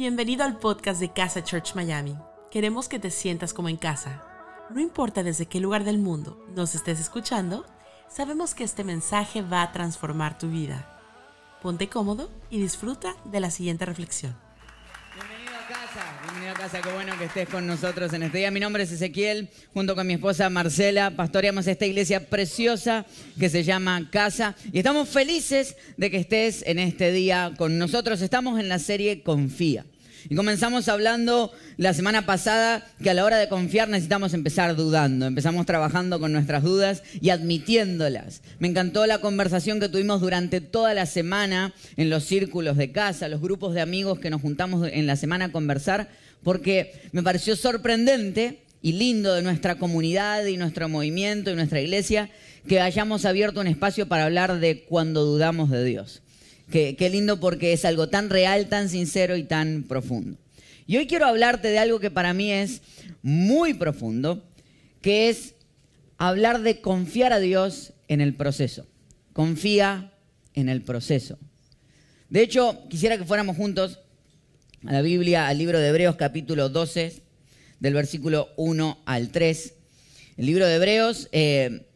Bienvenido al podcast de Casa Church Miami. Queremos que te sientas como en casa. No importa desde qué lugar del mundo nos estés escuchando, sabemos que este mensaje va a transformar tu vida. Ponte cómodo y disfruta de la siguiente reflexión. Bienvenido a casa, bienvenido a casa, qué bueno que estés con nosotros en este día. Mi nombre es Ezequiel, junto con mi esposa Marcela, pastoreamos esta iglesia preciosa que se llama Casa y estamos felices de que estés en este día con nosotros. Estamos en la serie Confía. Y comenzamos hablando la semana pasada que a la hora de confiar necesitamos empezar dudando. Empezamos trabajando con nuestras dudas y admitiéndolas. Me encantó la conversación que tuvimos durante toda la semana en los círculos de casa, los grupos de amigos que nos juntamos en la semana a conversar, porque me pareció sorprendente y lindo de nuestra comunidad y nuestro movimiento y nuestra iglesia que hayamos abierto un espacio para hablar de cuando dudamos de Dios. Qué, lindo porque es algo tan real, tan sincero y tan profundo. Y hoy quiero hablarte de algo que para mí es muy profundo, que es hablar de confiar a Dios en el proceso. Confía en el proceso. De hecho, quisiera que fuéramos juntos a la Biblia, al libro de Hebreos capítulo 12, del versículo 1 al 3. El libro de Hebreos, eh,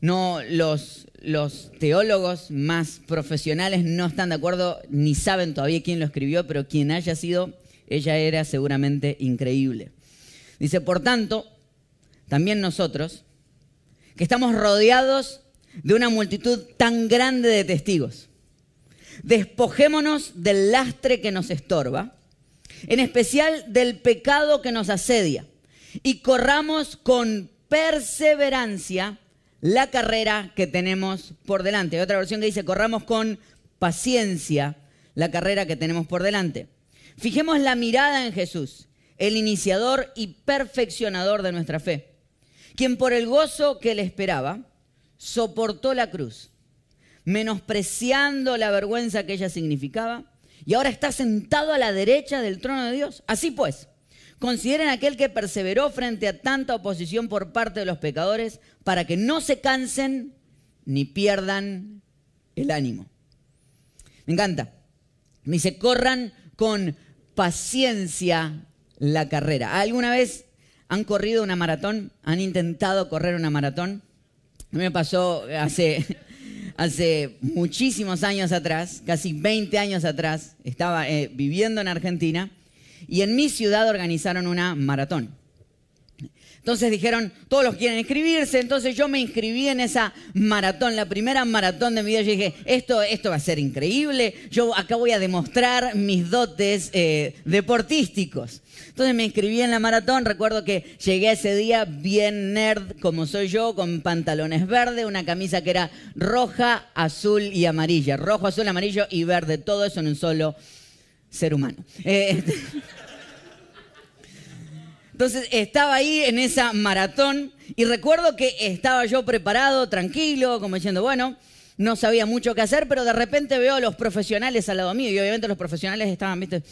no los los teólogos más profesionales no están de acuerdo ni saben todavía quién lo escribió, pero quien haya sido, ella era seguramente increíble. Dice, por tanto, también nosotros, que estamos rodeados de una multitud tan grande de testigos, despojémonos del lastre que nos estorba, en especial del pecado que nos asedia, y corramos con perseverancia la carrera que tenemos por delante. Hay otra versión que dice, corramos con paciencia la carrera que tenemos por delante. Fijemos la mirada en Jesús, el iniciador y perfeccionador de nuestra fe, quien por el gozo que le esperaba, soportó la cruz, menospreciando la vergüenza que ella significaba, y ahora está sentado a la derecha del trono de Dios. Así pues, Consideren aquel que perseveró frente a tanta oposición por parte de los pecadores para que no se cansen ni pierdan el ánimo. Me encanta. Dice, corran con paciencia la carrera. ¿Alguna vez han corrido una maratón? ¿Han intentado correr una maratón? A mí me pasó hace, hace muchísimos años atrás, casi 20 años atrás, estaba eh, viviendo en Argentina y en mi ciudad organizaron una maratón. Entonces dijeron, todos los quieren inscribirse, entonces yo me inscribí en esa maratón, la primera maratón de mi vida. Yo dije, esto, esto va a ser increíble, yo acá voy a demostrar mis dotes eh, deportísticos. Entonces me inscribí en la maratón, recuerdo que llegué ese día bien nerd como soy yo, con pantalones verdes, una camisa que era roja, azul y amarilla. Rojo, azul, amarillo y verde, todo eso en un solo ser humano. Eh, entonces estaba ahí en esa maratón y recuerdo que estaba yo preparado, tranquilo, como diciendo, bueno, no sabía mucho qué hacer, pero de repente veo a los profesionales al lado mío y obviamente los profesionales estaban, viste,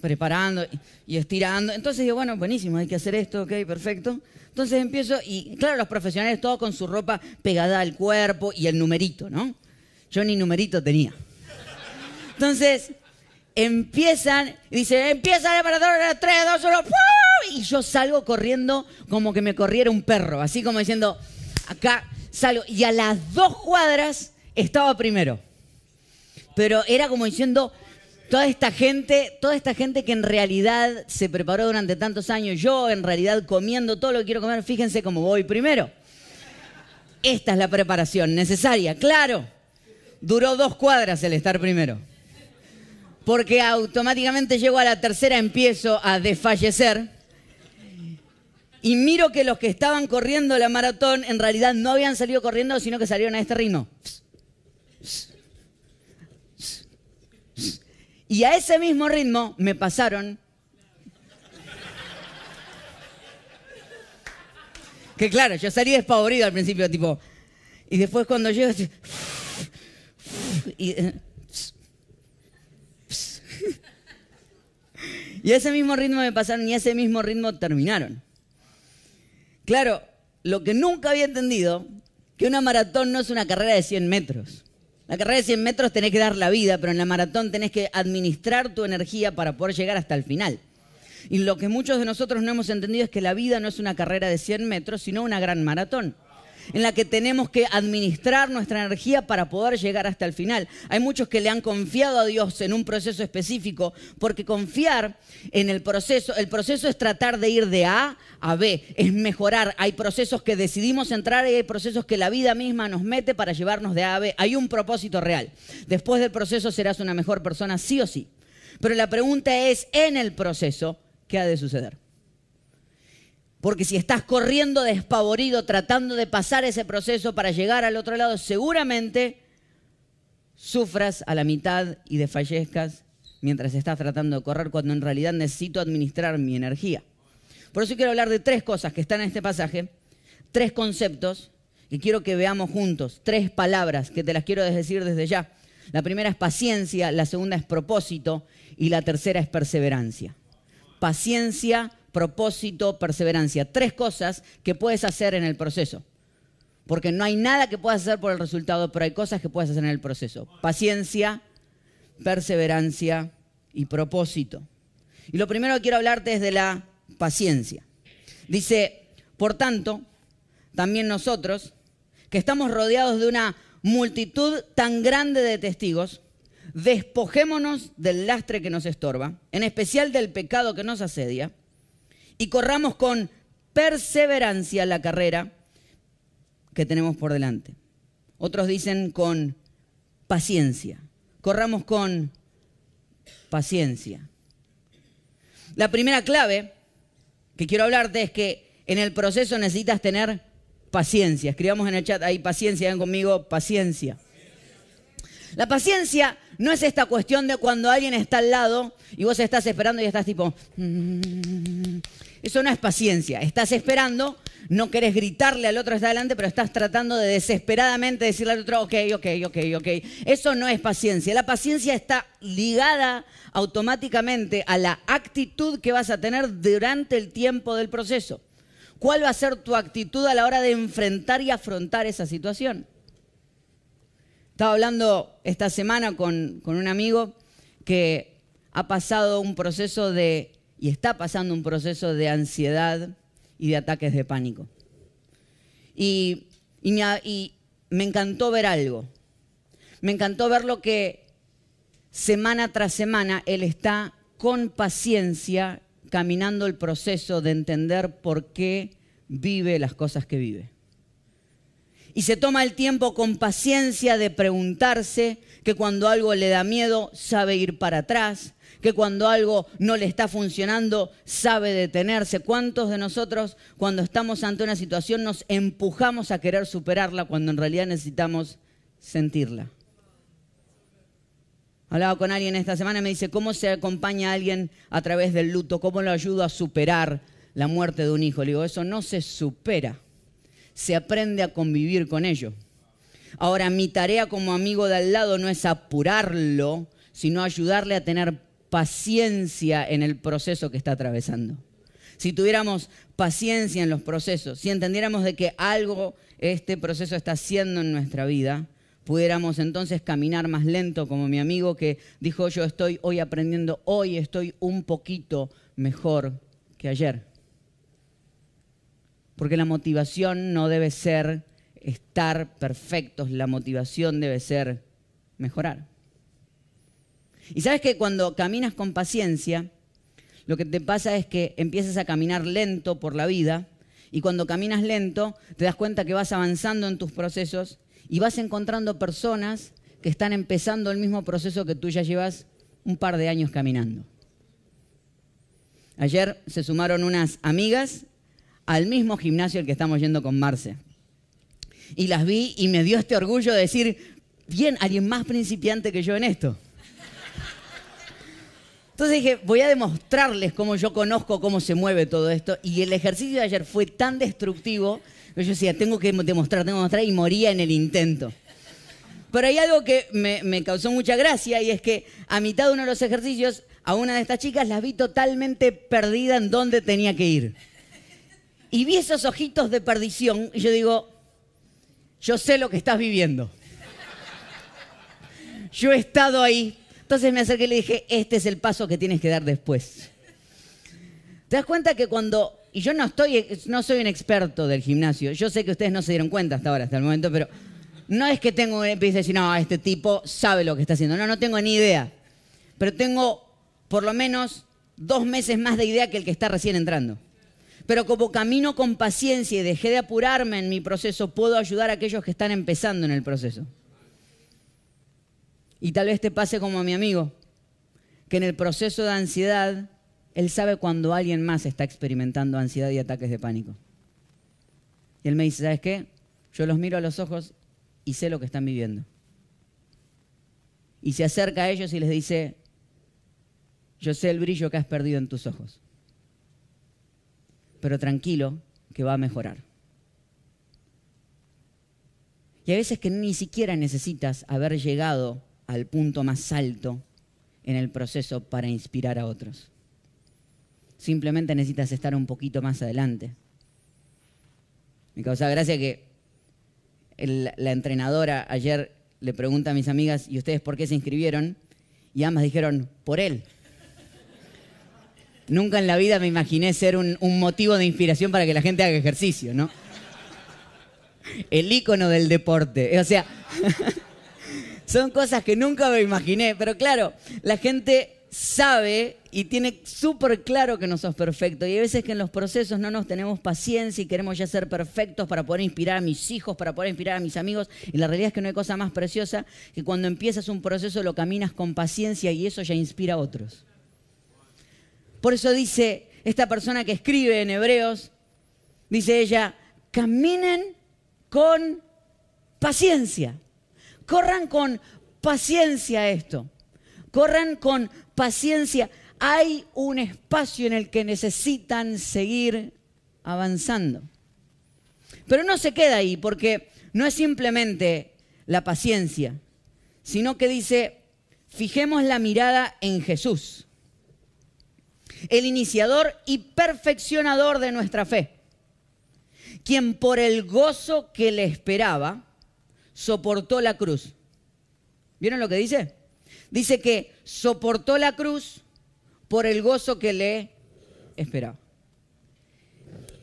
preparando y estirando. Entonces digo, bueno, buenísimo, hay que hacer esto, ok, perfecto. Entonces empiezo y claro, los profesionales todos con su ropa pegada al cuerpo y el numerito, ¿no? Yo ni numerito tenía. Entonces, empiezan, dice, empieza el maratón, 3, 2, 1, y yo salgo corriendo como que me corriera un perro, así como diciendo, acá salgo, y a las dos cuadras estaba primero. Pero era como diciendo, toda esta gente, toda esta gente que en realidad se preparó durante tantos años, yo en realidad comiendo todo lo que quiero comer, fíjense cómo voy primero. Esta es la preparación necesaria, claro. Duró dos cuadras el estar primero porque automáticamente llego a la tercera, empiezo a desfallecer. Y miro que los que estaban corriendo la maratón en realidad no habían salido corriendo, sino que salieron a este ritmo. Y a ese mismo ritmo me pasaron. Que claro, yo salí despavorido al principio, tipo. Y después cuando llego, y, Y ese mismo ritmo me pasaron y ese mismo ritmo terminaron. Claro, lo que nunca había entendido, que una maratón no es una carrera de 100 metros. La carrera de 100 metros tenés que dar la vida, pero en la maratón tenés que administrar tu energía para poder llegar hasta el final. Y lo que muchos de nosotros no hemos entendido es que la vida no es una carrera de 100 metros, sino una gran maratón en la que tenemos que administrar nuestra energía para poder llegar hasta el final. Hay muchos que le han confiado a Dios en un proceso específico, porque confiar en el proceso, el proceso es tratar de ir de A a B, es mejorar. Hay procesos que decidimos entrar y hay procesos que la vida misma nos mete para llevarnos de A a B. Hay un propósito real. Después del proceso serás una mejor persona, sí o sí. Pero la pregunta es, en el proceso, ¿qué ha de suceder? Porque si estás corriendo despavorido tratando de pasar ese proceso para llegar al otro lado, seguramente sufras a la mitad y desfallezcas mientras estás tratando de correr cuando en realidad necesito administrar mi energía. Por eso quiero hablar de tres cosas que están en este pasaje, tres conceptos que quiero que veamos juntos, tres palabras que te las quiero decir desde ya. La primera es paciencia, la segunda es propósito y la tercera es perseverancia. Paciencia, propósito, perseverancia. Tres cosas que puedes hacer en el proceso. Porque no hay nada que puedas hacer por el resultado, pero hay cosas que puedes hacer en el proceso. Paciencia, perseverancia y propósito. Y lo primero que quiero hablarte es de la paciencia. Dice, por tanto, también nosotros, que estamos rodeados de una multitud tan grande de testigos, despojémonos del lastre que nos estorba, en especial del pecado que nos asedia, y corramos con perseverancia la carrera que tenemos por delante. Otros dicen con paciencia. Corramos con paciencia. La primera clave que quiero hablarte es que en el proceso necesitas tener paciencia. Escribamos en el chat ahí paciencia, ven conmigo, paciencia. La paciencia no es esta cuestión de cuando alguien está al lado y vos estás esperando y estás tipo... Eso no es paciencia. Estás esperando, no querés gritarle al otro está adelante, pero estás tratando de desesperadamente decirle al otro, ok, ok, ok, ok. Eso no es paciencia. La paciencia está ligada automáticamente a la actitud que vas a tener durante el tiempo del proceso. ¿Cuál va a ser tu actitud a la hora de enfrentar y afrontar esa situación? Estaba hablando esta semana con, con un amigo que ha pasado un proceso de y está pasando un proceso de ansiedad y de ataques de pánico. Y, me, encantó ver algo. Me encantó ver lo que semana tras semana él está con paciencia caminando el proceso de entender por qué vive las cosas que vive. Y se toma el tiempo con paciencia de preguntarse que cuando algo le da miedo sabe ir para atrás, que cuando algo no le está funcionando sabe detenerse. ¿Cuántos de nosotros cuando estamos ante una situación nos empujamos a querer superarla cuando en realidad necesitamos sentirla? Hablaba con alguien esta semana y me dice, ¿cómo se acompaña a alguien a través del luto? ¿Cómo lo ayudo a superar la muerte de un hijo? Le digo, eso no se supera, se aprende a convivir con ello. Ahora, mi tarea como amigo de al lado no es apurarlo, sino ayudarle a tener paciencia en el proceso que está atravesando. Si tuviéramos paciencia en los procesos, si entendiéramos de que algo este proceso está haciendo en nuestra vida, pudiéramos entonces caminar más lento como mi amigo que dijo yo estoy hoy aprendiendo, hoy estoy un poquito mejor que ayer. Porque la motivación no debe ser estar perfectos, la motivación debe ser mejorar. Y sabes que cuando caminas con paciencia, lo que te pasa es que empiezas a caminar lento por la vida y cuando caminas lento te das cuenta que vas avanzando en tus procesos y vas encontrando personas que están empezando el mismo proceso que tú ya llevas un par de años caminando. Ayer se sumaron unas amigas al mismo gimnasio al que estamos yendo con Marce. Y las vi y me dio este orgullo de decir, bien, alguien más principiante que yo en esto. Entonces dije, voy a demostrarles cómo yo conozco cómo se mueve todo esto. Y el ejercicio de ayer fue tan destructivo que yo decía, tengo que demostrar, tengo que demostrar, y moría en el intento. Pero hay algo que me, me, causó mucha gracia y es que a mitad de uno de los ejercicios, a una de estas chicas las vi totalmente perdida en dónde tenía que ir. Y vi esos ojitos de perdición y yo digo, yo sé lo que estás viviendo. yo he estado ahí. Entonces me acerqué y le dije, este es el paso que tienes que dar después. ¿Te das cuenta que cuando, y yo no estoy, no soy un experto del gimnasio, yo sé que ustedes no se dieron cuenta hasta ahora, hasta el momento, pero no es que tengo, empiece a decir, no, este tipo sabe lo que está haciendo. No, no tengo ni idea. Pero tengo por lo menos dos meses más de idea que el que está recién entrando. Pero como camino con paciencia y dejé de apurarme en mi proceso, puedo ayudar a aquellos que están empezando en el proceso. Y tal vez te pase como a mi amigo, que en el proceso de ansiedad, él sabe cuando alguien más está experimentando ansiedad y ataques de pánico. Y él me dice, ¿sabes qué? Yo los miro a los ojos y sé lo que están viviendo. Y se acerca a ellos y les dice, yo sé el brillo que has perdido en tus ojos, pero tranquilo que va a mejorar. Y hay veces que ni siquiera necesitas haber llegado al punto más alto en el proceso para inspirar a otros. Simplemente necesitas estar un poquito más adelante. Me causa gracia que la entrenadora ayer le pregunta a mis amigas, ¿y ustedes por qué se inscribieron? Y ambas dijeron, por él. Nunca en la vida me imaginé ser un, motivo de inspiración para que la gente haga ejercicio, ¿no? El ícono del deporte. O sea, son cosas que nunca me imaginé. Pero claro, la gente sabe y tiene súper claro que no sos perfecto. Y hay veces que en los procesos no nos tenemos paciencia y queremos ya ser perfectos para poder inspirar a mis hijos, para poder inspirar a mis amigos. Y la realidad es que no hay cosa más preciosa que cuando empiezas un proceso lo caminas con paciencia y eso ya inspira a otros. Por eso dice esta persona que escribe en Hebreos, dice ella, caminen con paciencia, corran con paciencia esto, corran con paciencia. Hay un espacio en el que necesitan seguir avanzando. Pero no se queda ahí, porque no es simplemente la paciencia, sino que dice, fijemos la mirada en Jesús el iniciador y perfeccionador de nuestra fe, quien por el gozo que le esperaba soportó la cruz. ¿Vieron lo que dice? Dice que soportó la cruz por el gozo que le esperaba.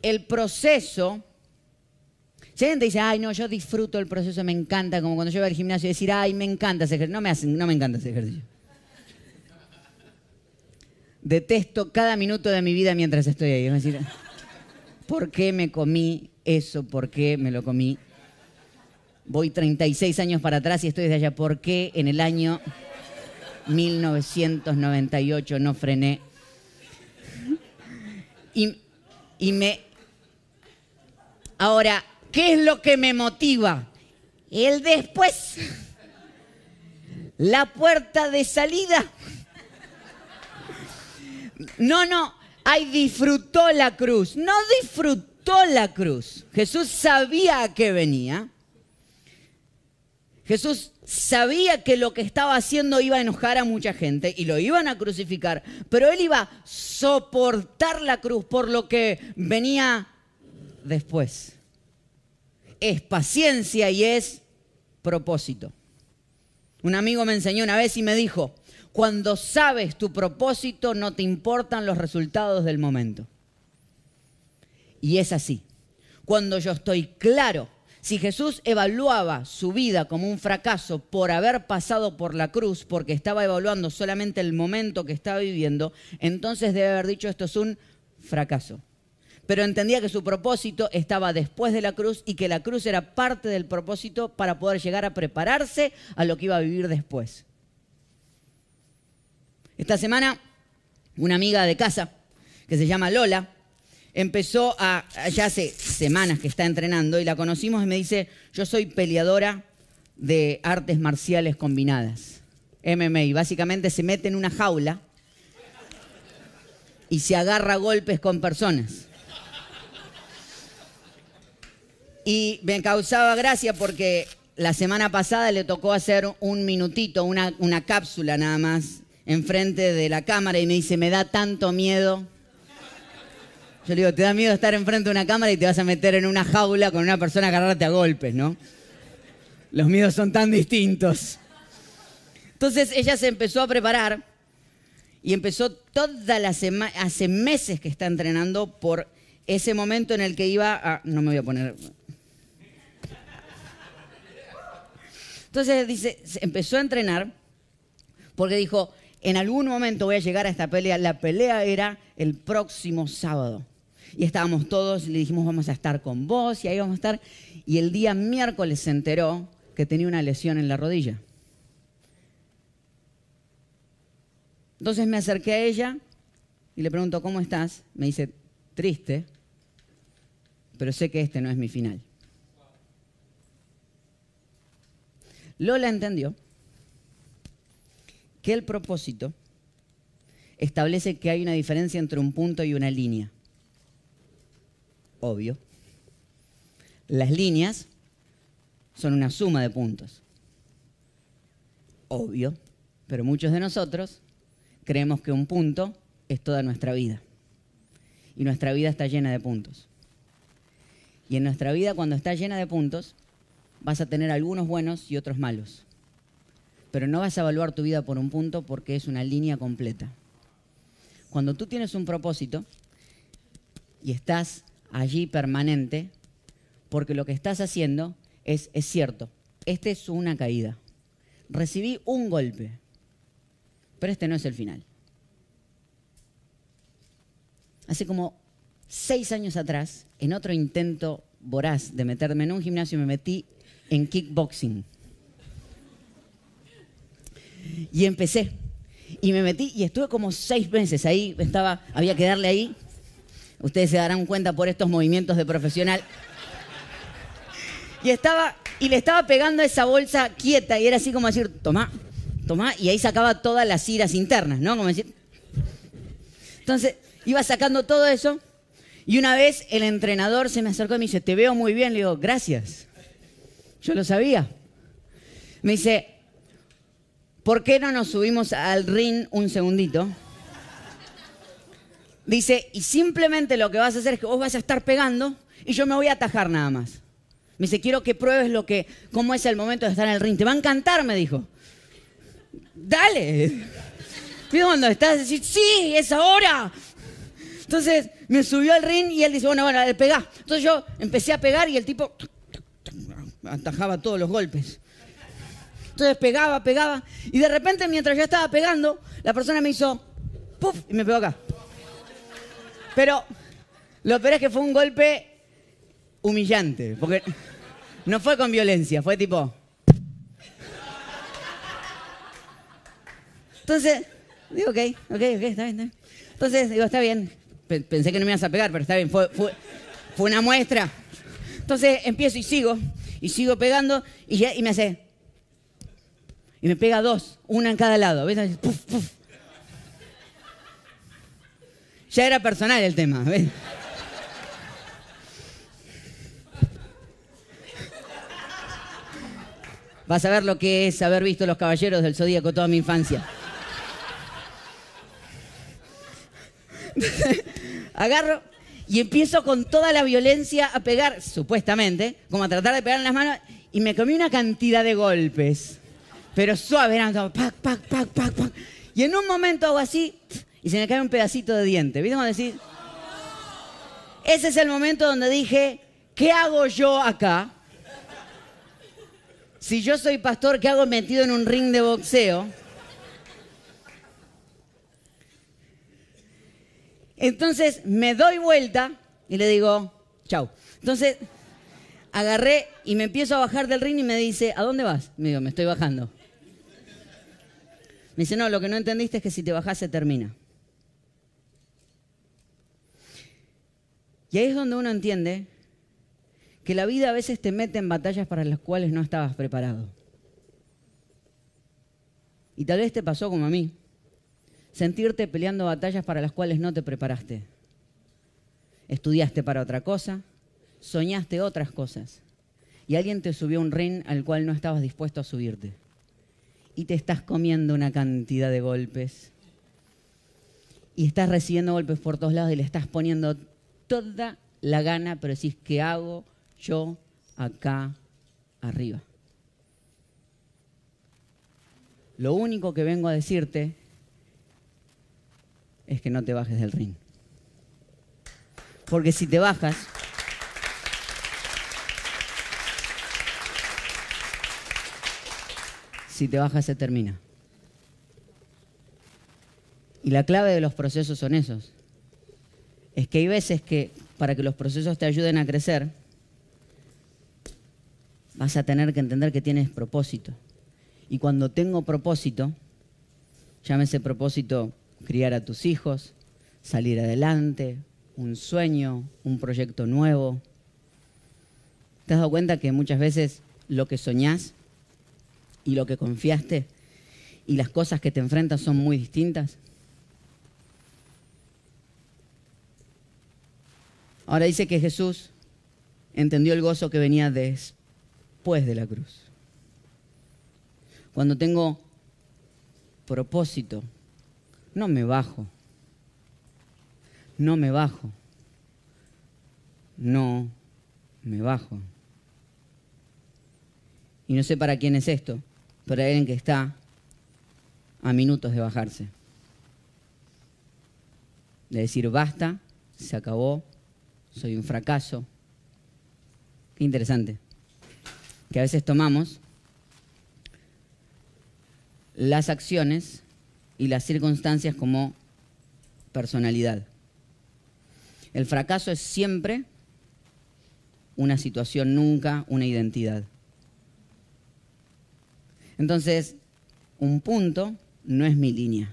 El proceso si alguien te dice, ay, no, yo disfruto el proceso, me encanta, como cuando yo voy al gimnasio y decir, ay, me encanta ese ejercicio. No me, no me encanta ese ejercicio. Detesto cada minuto de mi vida mientras estoy ahí. Es decir, ¿por qué me comí eso? ¿Por qué me lo comí? Voy 36 años para atrás y estoy desde allá. ¿Por qué en el año 1998 no frené? Y, y me... Ahora, ¿qué es lo que me motiva? El después. La puerta de salida no, no, ay, disfrutó la cruz. No disfrutó la cruz. Jesús sabía a qué venía. Jesús sabía que lo que estaba haciendo iba a enojar a mucha gente y lo iban a crucificar, pero él iba a soportar la cruz por lo que venía después. Es paciencia y es propósito. Un amigo me enseñó una vez y me dijo, cuando sabes tu propósito, no te importan los resultados del momento. Y es así. Cuando yo estoy claro, si Jesús evaluaba su vida como un fracaso por haber pasado por la cruz, porque estaba evaluando solamente el momento que estaba viviendo, entonces debe haber dicho esto es un fracaso. Pero entendía que su propósito estaba después de la cruz y que la cruz era parte del propósito para poder llegar a prepararse a lo que iba a vivir después. Esta semana, una amiga de casa, que se llama Lola, empezó a, ya hace semanas que está entrenando y la conocimos y me dice, yo soy peleadora de artes marciales combinadas, MMA, básicamente se mete en una jaula y se agarra golpes con personas. Y me causaba gracia porque la semana pasada le tocó hacer un minutito, una, una cápsula nada más, enfrente de la cámara y me dice, me da tanto miedo. Yo le digo, te da miedo estar enfrente de una cámara y te vas a meter en una jaula con una persona a agarrarte a golpes, ¿no? Los miedos son tan distintos. Entonces ella se empezó a preparar y empezó toda la semana, hace meses que está entrenando por ese momento en el que iba a... No me voy a poner... Entonces dice, empezó a entrenar porque dijo, en algún momento voy a llegar a esta pelea. La pelea era el próximo sábado. Y estábamos todos, le dijimos, vamos a estar con vos, y ahí vamos a estar. Y el día miércoles se enteró que tenía una lesión en la rodilla. Entonces me acerqué a ella y le pregunto, ¿cómo estás? Me dice, triste, pero sé que este no es mi final. Lola entendió que el propósito establece que hay una diferencia entre un punto y una línea. Obvio. Las líneas son una suma de puntos. Obvio. Pero muchos de nosotros creemos que un punto es toda nuestra vida. Y nuestra vida está llena de puntos. Y en nuestra vida, cuando está llena de puntos, vas a tener algunos buenos y otros malos. Pero no vas a evaluar tu vida por un punto porque es una línea completa. Cuando tú tienes un propósito y estás allí permanente, porque lo que estás haciendo es, es cierto, esta es una caída. Recibí un golpe, pero este no es el final. Hace como seis años atrás, en otro intento voraz de meterme en un gimnasio, me metí en kickboxing. Y empecé. Y me metí y estuve como seis meses ahí. Estaba, había que darle ahí. Ustedes se darán cuenta por estos movimientos de profesional. Y estaba, y le estaba pegando esa bolsa quieta y era así como decir, toma, tomá, y ahí sacaba todas las iras internas, ¿no? Como decir. Entonces, iba sacando todo eso, y una vez el entrenador se me acercó y me dice, te veo muy bien. Le digo, gracias. Yo lo sabía. Me dice, ¿por qué no nos subimos al ring un segundito? Dice, y simplemente lo que vas a hacer es que vos vas a estar pegando y yo me voy a atajar nada más. Me dice, quiero que pruebes lo que, cómo es el momento de estar en el ring. Te va a encantar, me dijo dale. Pido cuando estás, decir, sí, es ahora. Entonces me subió al ring y él dice, bueno, bueno, le pegá. Entonces yo empecé a pegar y el tipo atajaba todos los golpes. Entonces pegaba, pegaba. Y de repente, mientras yo estaba pegando, la persona me hizo, ¡puf! y me pegó acá. Pero lo peor es que fue un golpe humillante, porque no fue con violencia, fue tipo, Entonces, digo, ok, ok, ok, está bien, Entonces, digo, está bien. Pensé que no me ibas a pegar, pero está bien, fue, fue, una muestra. Entonces empiezo y sigo, y sigo pegando, y, ya, y me hace. Y me pega dos, una en cada lado. ¿Ves? Puf, puf. Ya era personal el tema. ¿ves? Vas a ver lo que es haber visto los caballeros del zodíaco toda mi infancia. Agarro y empiezo con toda la violencia a pegar, supuestamente, como a tratar de pegar en las manos, y me comí una cantidad de golpes. Pero suave, eran pac, pac, pac, pac, pac. Y en un momento hago así, y se me cae un pedacito de diente. ¿Viste cómo decir? Ese es el momento donde dije, ¿qué hago yo acá? Si yo soy pastor, ¿qué hago metido en un ring de boxeo? Entonces me doy vuelta y le digo, chau. Entonces agarré y me empiezo a bajar del ring y me dice, ¿a dónde vas? Me digo, me estoy bajando. Me dice, no, lo que no entendiste es que si te bajas se termina. Y ahí es donde uno entiende que la vida a veces te mete en batallas para las cuales no estabas preparado. Y tal vez te pasó como a mí sentirte peleando batallas para las cuales no te preparaste. Estudiaste para otra cosa, soñaste otras cosas y alguien te subió un ring al cual no estabas dispuesto a subirte. Y te estás comiendo una cantidad de golpes. Y estás recibiendo golpes por todos lados y le estás poniendo toda la gana, pero decís, ¿qué hago yo acá arriba? lo único que vengo a decirte es que no te bajes del ring. Porque si te bajas, si te bajas se termina. Y la clave de los procesos son esos. Es que hay veces que para que los procesos te ayuden a crecer, vas a tener que entender que tienes propósito. Y cuando tengo propósito, llámese propósito criar a tus hijos, salir adelante, un sueño, un proyecto nuevo. ¿Te has dado cuenta que muchas veces lo que soñás y lo que confiaste y las cosas que te enfrentas son muy distintas? Ahora dice que Jesús entendió el gozo que venía después de la cruz. Cuando tengo propósito, no me bajo. No me bajo. No me bajo. Y no sé para quién es esto, hay alguien que está a minutos de bajarse. De decir, basta, se acabó, soy un fracaso. Qué interesante. Que a veces tomamos las acciones y las circunstancias como personalidad. El fracaso es siempre una situación, nunca una identidad. Entonces, un punto no es mi línea.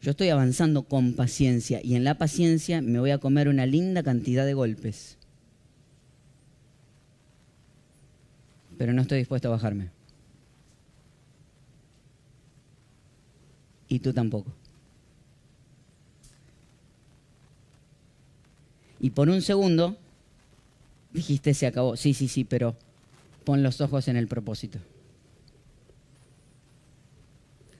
Yo estoy avanzando con paciencia y en la paciencia me voy a comer una linda cantidad de golpes. Pero no estoy dispuesto a bajarme. y tú tampoco. Y por un segundo dijiste, se acabó. Sí, sí, sí, pero pon los ojos en el propósito.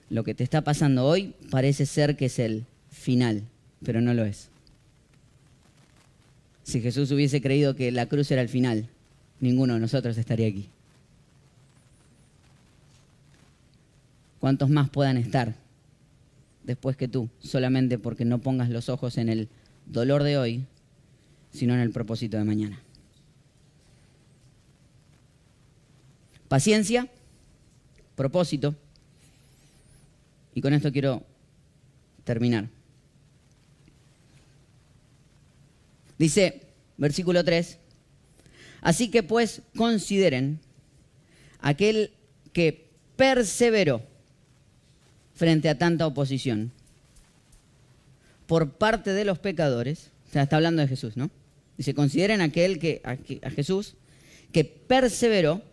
Lo que te está pasando hoy parece ser que es el final, pero no lo es. Si Jesús hubiese creído que la cruz era el final, ninguno de nosotros estaría aquí. ¿Cuántos más puedan estar después que tú, solamente porque no pongas los ojos en el dolor de hoy, sino en el propósito de mañana. Paciencia, propósito, y con esto quiero terminar. Dice, versículo 3, así que pues consideren aquel que perseveró frente a tanta oposición por parte de los pecadores, o sea, está hablando de Jesús, ¿no? Dice, consideren aquel que, a, a Jesús que perseveró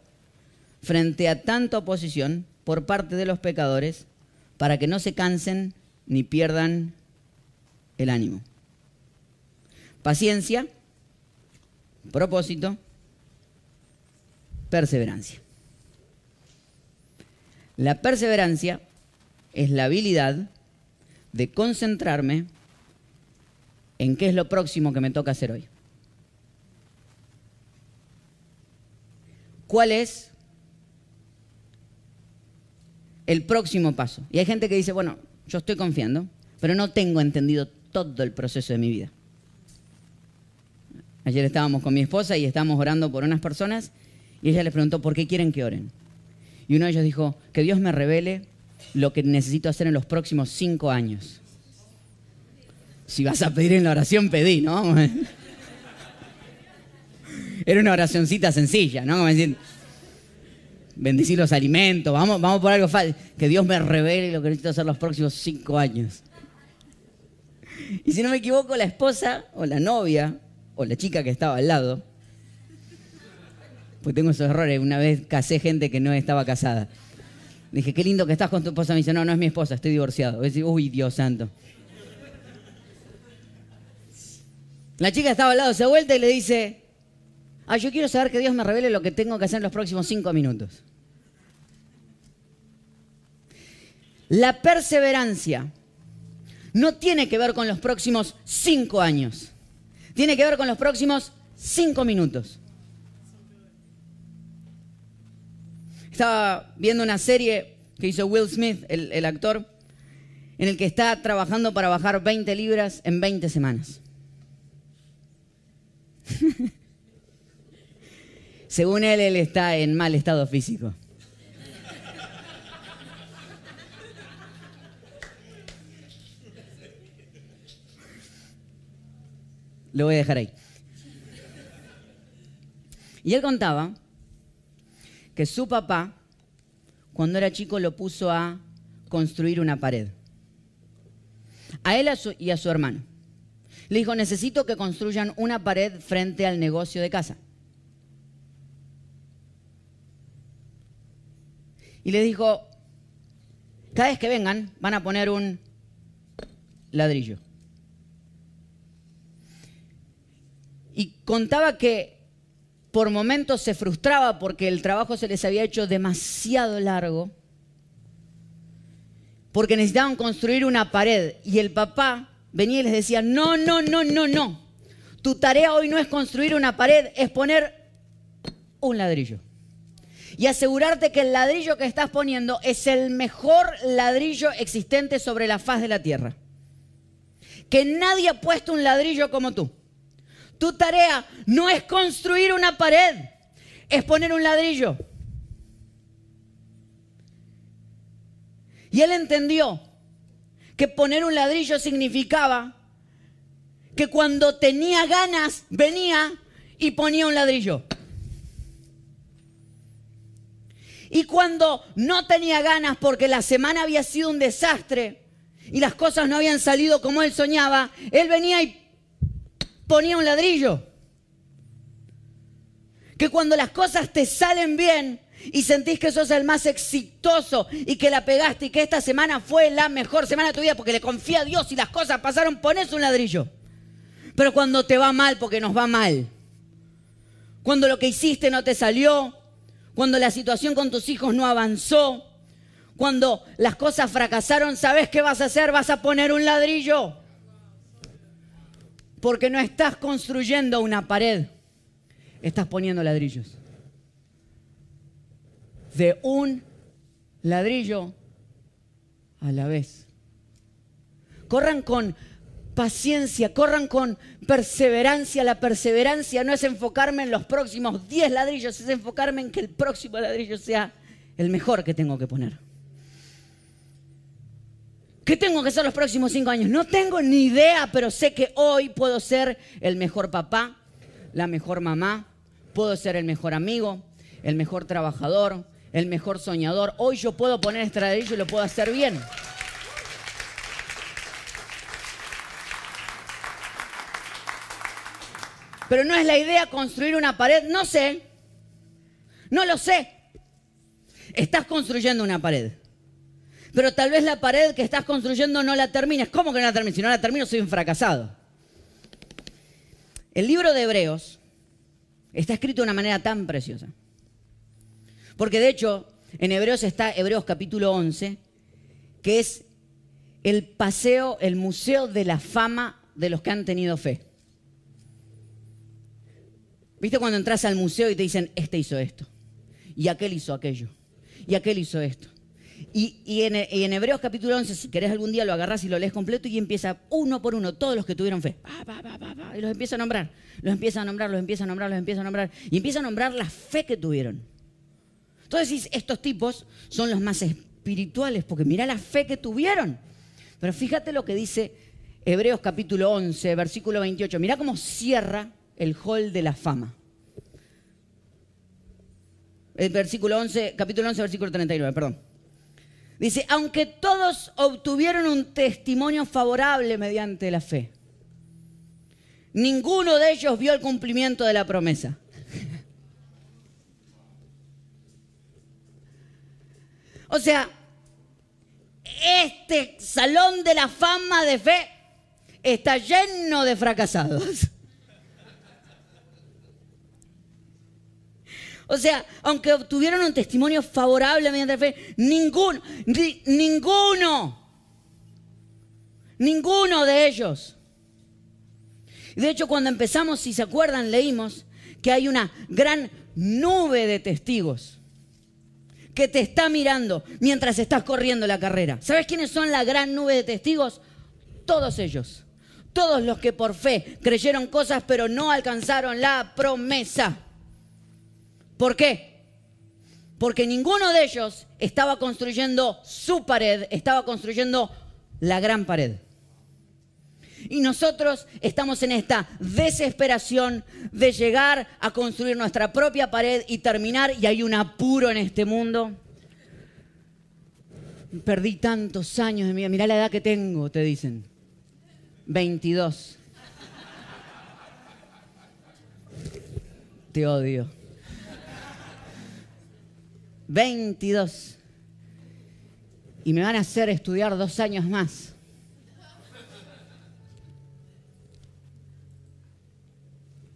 frente a tanta oposición por parte de los pecadores para que no se cansen ni pierdan el ánimo. Paciencia, propósito, perseverancia. La perseverancia es la habilidad de concentrarme en qué es lo próximo que me toca hacer hoy. ¿Cuál es el próximo paso? Y hay gente que dice, bueno, yo estoy confiando, pero no tengo entendido todo el proceso de mi vida. Ayer estábamos con mi esposa y estábamos orando por unas personas y ella les preguntó, ¿por qué quieren que oren? Y uno de ellos dijo, que Dios me revele lo que necesito hacer en los próximos cinco años. Si vas a pedir en la oración, pedí, ¿no? Era una oracioncita sencilla, ¿no? Como decir, bendecir los alimentos, vamos, vamos por algo fácil. Que Dios me revele lo que necesito hacer los próximos cinco años. Y si no me equivoco, la esposa o la novia o la chica que estaba al lado, pues tengo esos errores, una vez casé gente que no estaba casada. Dije, qué lindo que estás con tu esposa. Me dice, no, no es mi esposa, estoy divorciado. Uy, Dios santo. La chica estaba al lado, se vuelta y le dice, ah, yo quiero saber que Dios me revele lo que tengo que hacer en los próximos cinco minutos. La perseverancia no tiene que ver con los próximos cinco años. Tiene que ver con los próximos cinco minutos. Estaba viendo una serie que hizo Will Smith, el, actor, en el que está trabajando para bajar 20 libras en 20 semanas. Según él, él está en mal estado físico. Lo voy a dejar ahí. Y él contaba que su papá, cuando era chico, lo puso a construir una pared. A él y a su hermano. Le dijo, necesito que construyan una pared frente al negocio de casa. Y le dijo, cada vez que vengan van a poner un ladrillo. Y contaba que por momentos se frustraba porque el trabajo se les había hecho demasiado largo, porque necesitaban construir una pared. Y el papá venía y les decía, no, no, no, no, no. Tu tarea hoy no es construir una pared, es poner un ladrillo. Y asegurarte que el ladrillo que estás poniendo es el mejor ladrillo existente sobre la faz de la tierra. Que nadie ha puesto un ladrillo como tú. Tu tarea no es construir una pared, es poner un ladrillo. Y él entendió que poner un ladrillo significaba que cuando tenía ganas venía y ponía un ladrillo. Y cuando no tenía ganas porque la semana había sido un desastre y las cosas no habían salido como él soñaba, él venía y ponía un ladrillo. Que cuando las cosas te salen bien y sentís que sos el más exitoso y que la pegaste y que esta semana fue la mejor semana de tu vida porque le confía a Dios y las cosas pasaron, pones un ladrillo. Pero cuando te va mal, porque nos va mal. Cuando lo que hiciste no te salió, cuando la situación con tus hijos no avanzó, cuando las cosas fracasaron, ¿sabes qué vas a hacer? Vas a poner un ladrillo. Porque no estás construyendo una pared, estás poniendo ladrillos. De un ladrillo a la vez. Corran con paciencia, corran con perseverancia. La perseverancia no es enfocarme en los próximos 10 ladrillos, es enfocarme en que el próximo ladrillo sea el mejor que tengo que poner. ¿Qué tengo que ser los próximos cinco años? No tengo ni idea, pero sé que hoy puedo ser el mejor papá, la mejor mamá, puedo ser el mejor amigo, el mejor trabajador, el mejor soñador. Hoy yo puedo poner ladrillo y lo puedo hacer bien. Pero no es la idea construir una pared, no sé, no lo sé. Estás construyendo una pared pero tal vez la pared que estás construyendo no la termines. ¿Cómo que no la termines? Si no la termino, soy un fracasado. El libro de Hebreos está escrito de una manera tan preciosa. Porque de hecho, en Hebreos está Hebreos capítulo 11, que es el paseo, el museo de la fama de los que han tenido fe. ¿Viste cuando entras al museo y te dicen, este hizo esto, y aquel hizo aquello, y aquel hizo esto? Y, en, Hebreos capítulo 11, si querés algún día lo agarrás y lo lees completo y empieza uno por uno, todos los que tuvieron fe. y los empieza a nombrar, los empieza a nombrar, los empieza a nombrar, los empieza a nombrar. Y empieza a nombrar la fe que tuvieron. Entonces estos tipos son los más espirituales, porque mira la fe que tuvieron. Pero fíjate lo que dice Hebreos capítulo 11, versículo 28. Mira cómo cierra el hall de la fama. El versículo 11, capítulo 11, versículo 39, perdón. Dice, aunque todos obtuvieron un testimonio favorable mediante la fe, ninguno de ellos vio el cumplimiento de la promesa. O sea, este salón de la fama de fe está lleno de fracasados. O sea, aunque obtuvieron un testimonio favorable mediante fe, ninguno, ninguno, ninguno de ellos. De hecho, cuando empezamos, si se acuerdan, leímos que hay una gran nube de testigos que te está mirando mientras estás corriendo la carrera. ¿Sabes quiénes son la gran nube de testigos? Todos ellos. Todos los que por fe creyeron cosas pero no alcanzaron la promesa. ¿Por qué? Porque ninguno de ellos estaba construyendo su pared, estaba construyendo la gran pared. Y nosotros estamos en esta desesperación de llegar a construir nuestra propia pared y terminar, y hay un apuro en este mundo. Perdí tantos años de mi vida, mirá la edad que tengo, te dicen. 22. Te odio. 22. Y me van a hacer estudiar dos años más.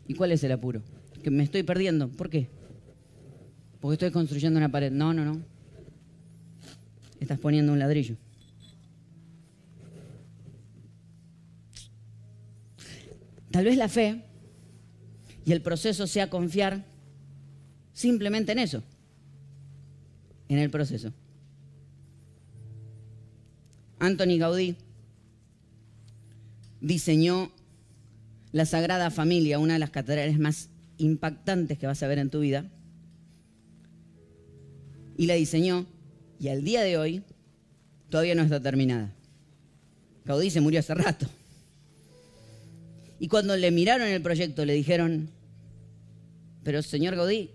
¿Y cuál es el apuro? Que me estoy perdiendo. ¿Por qué? Porque estoy construyendo una pared. No, no, no. Estás poniendo un ladrillo. Tal vez la fe y el proceso sea confiar simplemente en eso, en el proceso. Anthony Gaudí diseñó la Sagrada Familia, una de las catedrales más impactantes que vas a ver en tu vida, y la diseñó, y al día de hoy todavía no está terminada. Gaudí se murió hace rato. Y cuando le miraron el proyecto le dijeron, pero señor Gaudí,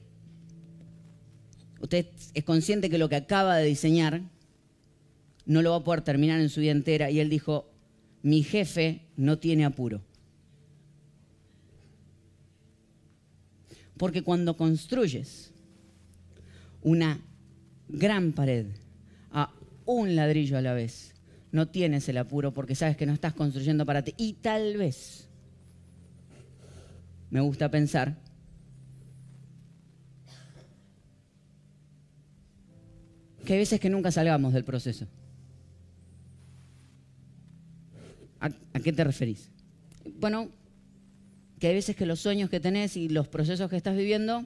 usted es consciente que lo que acaba de diseñar no lo va a poder terminar en su vida entera. Y él dijo, mi jefe no tiene apuro. Porque cuando construyes una gran pared a un ladrillo a la vez, no tienes el apuro porque sabes que no estás construyendo para ti. Y tal vez, me gusta pensar, que hay veces que nunca salgamos del proceso. ¿A, qué te referís? Bueno, que hay veces que los sueños que tenés y los procesos que estás viviendo,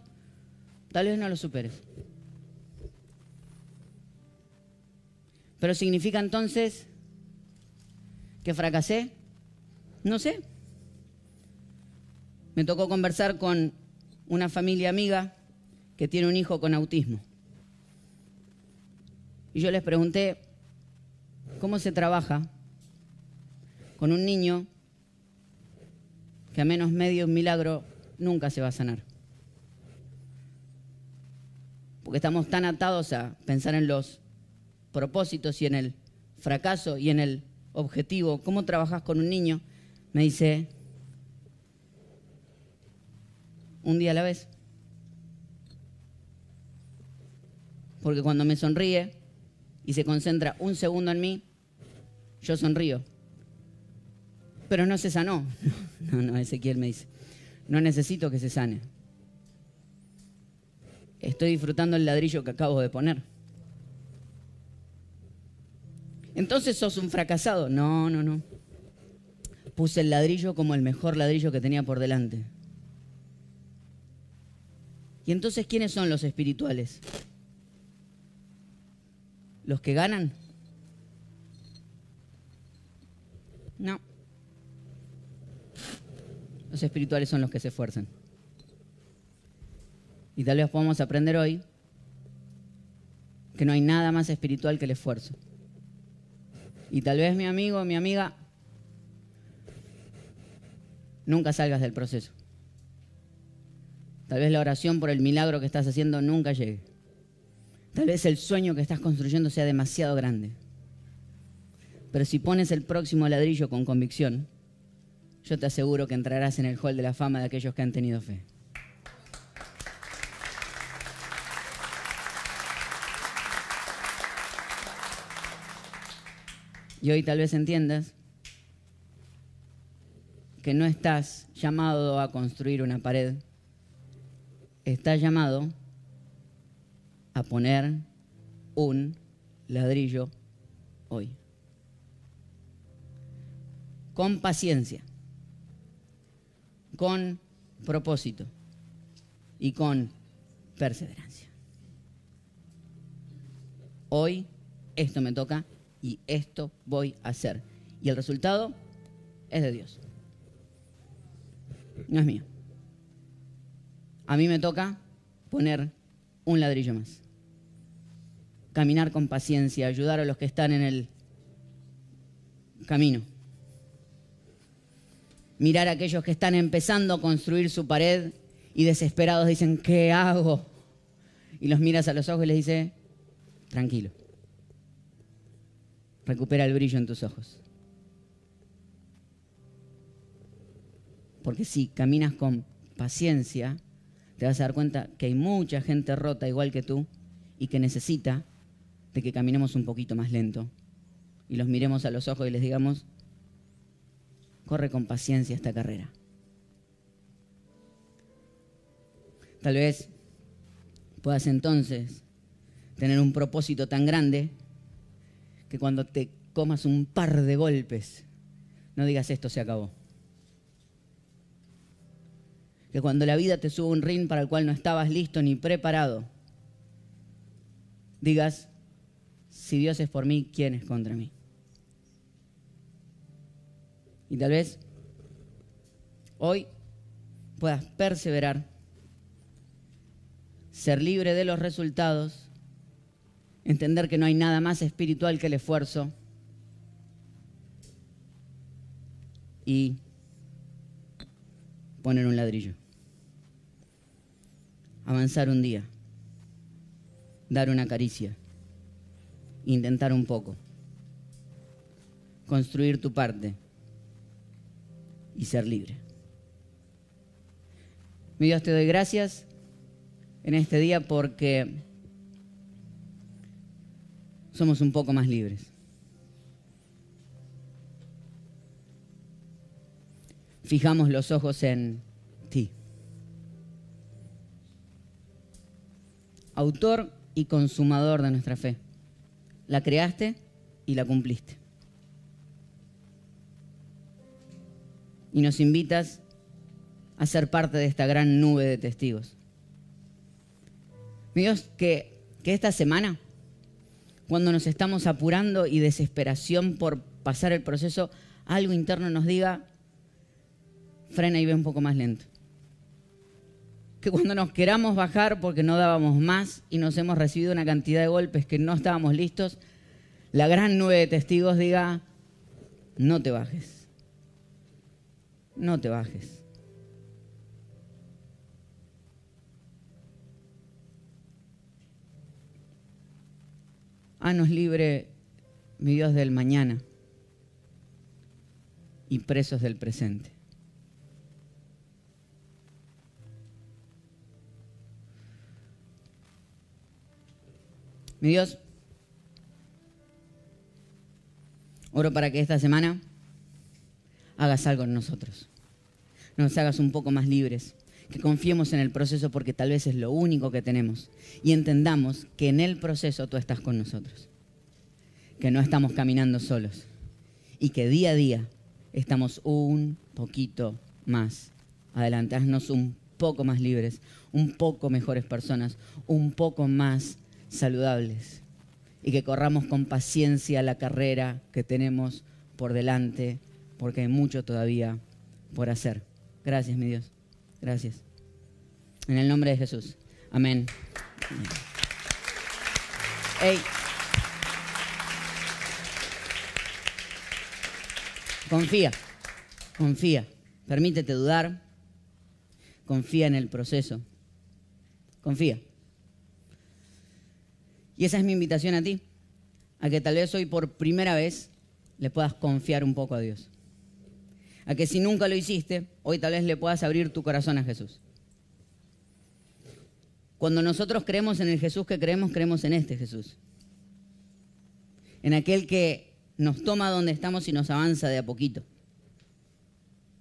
tal vez no los superes. Pero significa entonces que fracasé? No sé. Me tocó conversar con una familia amiga que tiene un hijo con autismo. Y yo les pregunté, ¿cómo se trabaja con un niño que a menos medio milagro nunca se va a sanar. Porque estamos tan atados a pensar en los propósitos y en el fracaso y en el objetivo. ¿Cómo trabajas con un niño? Me dice, un día a la vez. Porque cuando me sonríe y se concentra un segundo en mí, yo sonrío pero no se sanó. No, no, Ezequiel me dice, no necesito que se sane. Estoy disfrutando el ladrillo que acabo de poner. Entonces sos un fracasado. No, no, no. Puse el ladrillo como el mejor ladrillo que tenía por delante. ¿Y entonces quiénes son los espirituales? ¿Los que ganan? No. Los espirituales son los que se esfuerzan. Y tal vez podamos aprender hoy que no hay nada más espiritual que el esfuerzo. Y tal vez mi amigo, mi amiga, nunca salgas del proceso. Tal vez la oración por el milagro que estás haciendo nunca llegue. Tal vez el sueño que estás construyendo sea demasiado grande. Pero si pones el próximo ladrillo con convicción, yo te aseguro que entrarás en el hall de la fama de aquellos que han tenido fe. Y hoy tal vez entiendas que no estás llamado a construir una pared, estás llamado a poner un ladrillo hoy. Con paciencia con propósito y con perseverancia. hoy esto me toca y esto voy a hacer. Y el resultado es de Dios. No es mío. A mí me toca poner un ladrillo más. Caminar con paciencia, ayudar a los que están en el camino. Mirar a aquellos que están empezando a construir su pared y desesperados dicen, ¿qué hago? Y los miras a los ojos y les dice, tranquilo. Recupera el brillo en tus ojos. Porque si caminas con paciencia, te vas a dar cuenta que hay mucha gente rota igual que tú y que necesita de que caminemos un poquito más lento y los miremos a los ojos y les digamos, corre con paciencia esta carrera. Tal vez puedas entonces tener un propósito tan grande que cuando te comas un par de golpes, no digas esto se acabó. Que cuando la vida te suba un ring para el cual no estabas listo ni preparado, digas, si Dios es por mí, ¿quién es contra mí? Y tal vez hoy puedas perseverar, ser libre de los resultados, entender que no hay nada más espiritual que el esfuerzo y poner un ladrillo. Avanzar un día, dar una caricia, intentar un poco, construir tu parte y ser libre. Mi Dios, te doy gracias en este día porque somos un poco más libres. Fijamos los ojos en Autor y consumador de nuestra fe. La creaste y la cumpliste. y nos invitas a ser parte de esta gran nube de testigos. Mi Dios, que, que esta semana, cuando nos estamos apurando y desesperación por pasar el proceso, algo interno nos diga, frena y ve un poco más lento. Que cuando nos queramos bajar porque no dábamos más y nos hemos recibido una cantidad de golpes que no estábamos listos, la gran nube de testigos diga, no te bajes no te bajes. Hanos libre, mi Dios, del mañana y presos del presente. Mi Dios, oro para que esta semana hagas algo en nosotros. Nos hagas un poco más libres, que confiemos en el proceso porque tal vez es lo único que tenemos. Y entendamos que en el proceso tú estás con nosotros, que no estamos caminando solos. Y que día a día estamos un poquito más adelante, haznos un poco más libres, un poco mejores personas, un poco más saludables y que corramos con paciencia la carrera que tenemos por delante porque hay mucho todavía por hacer. Gracias, mi Dios. Gracias. En el nombre de Jesús. Amén. Confía, confía. Permítete dudar. Confía en el proceso. Confía. Y esa es mi invitación a ti, a que tal vez hoy por primera vez le puedas confiar un poco a Dios a que si nunca lo hiciste, hoy tal vez le puedas abrir tu corazón a Jesús. Cuando nosotros creemos en el Jesús que creemos, creemos en este Jesús. En aquel que nos toma donde estamos y nos avanza de a poquito.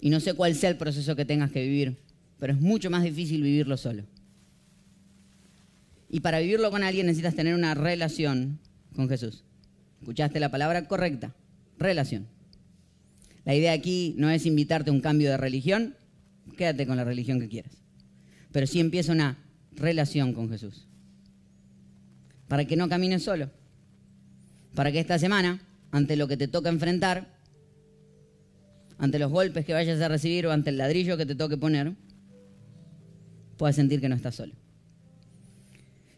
Y no sé cuál sea el proceso que tengas que vivir, pero es mucho más difícil vivirlo solo. Y para vivirlo con alguien necesitas tener una relación con Jesús. ¿Escuchaste la palabra correcta? Relación. La idea aquí no es invitarte a un cambio de religión, quédate con la religión que quieras. Pero sí empieza una relación con Jesús. Para que no camines solo, para que esta semana, ante lo que te toca enfrentar, ante los golpes que vayas a recibir o ante el ladrillo que te toque poner, puedas sentir que no estás solo.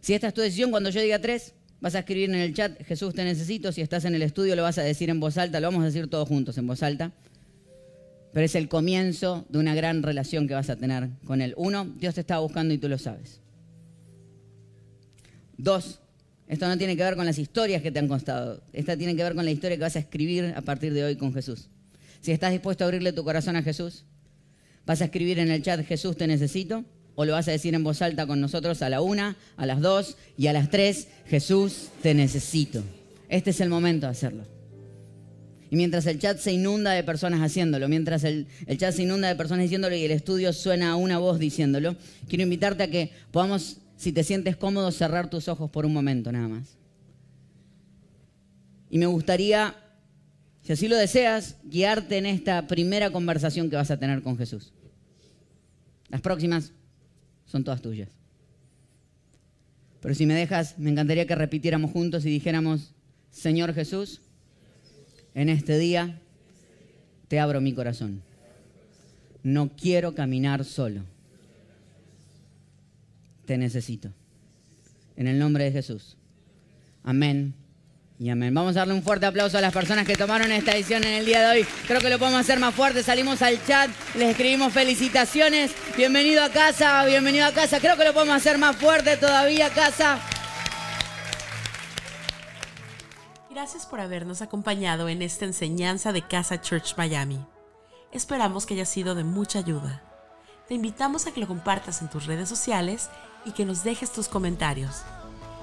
Si esta es tu decisión, cuando yo diga tres, vas a escribir en el chat, Jesús te necesito. Si estás en el estudio, lo vas a decir en voz alta, lo vamos a decir todos juntos en voz alta. Pero es el comienzo de una gran relación que vas a tener con Él. Uno, Dios te está buscando y tú lo sabes. Dos, esto no tiene que ver con las historias que te han constado. Esta tiene que ver con la historia que vas a escribir a partir de hoy con Jesús. Si estás dispuesto a abrirle tu corazón a Jesús, vas a escribir en el chat Jesús te necesito o lo vas a decir en voz alta con nosotros a la una, a las dos y a las tres, Jesús te necesito. Este es el momento de hacerlo. Y mientras el chat se inunda de personas haciéndolo, mientras el, el, chat se inunda de personas diciéndolo y el estudio suena a una voz diciéndolo, quiero invitarte a que podamos, si te sientes cómodo, cerrar tus ojos por un momento nada más. Y me gustaría si así lo deseas, guiarte en esta primera conversación que vas a tener con Jesús. Las próximas son todas tuyas. Pero si me dejas, me encantaría que repitiéramos juntos y dijéramos, Señor Jesús, en este día te abro mi corazón. No quiero caminar solo. Te necesito. En el nombre de Jesús. Amén y amén. Vamos a darle un fuerte aplauso a las personas que tomaron esta edición en el día de hoy. Creo que lo podemos hacer más fuerte. Salimos al chat, les escribimos felicitaciones. Bienvenido a casa, bienvenido a casa. Creo que lo podemos hacer más fuerte todavía casa. Gracias por habernos acompañado en esta enseñanza de Casa Church Miami. Esperamos que haya sido de mucha ayuda. Te invitamos a que lo compartas en tus redes sociales y que nos dejes tus comentarios.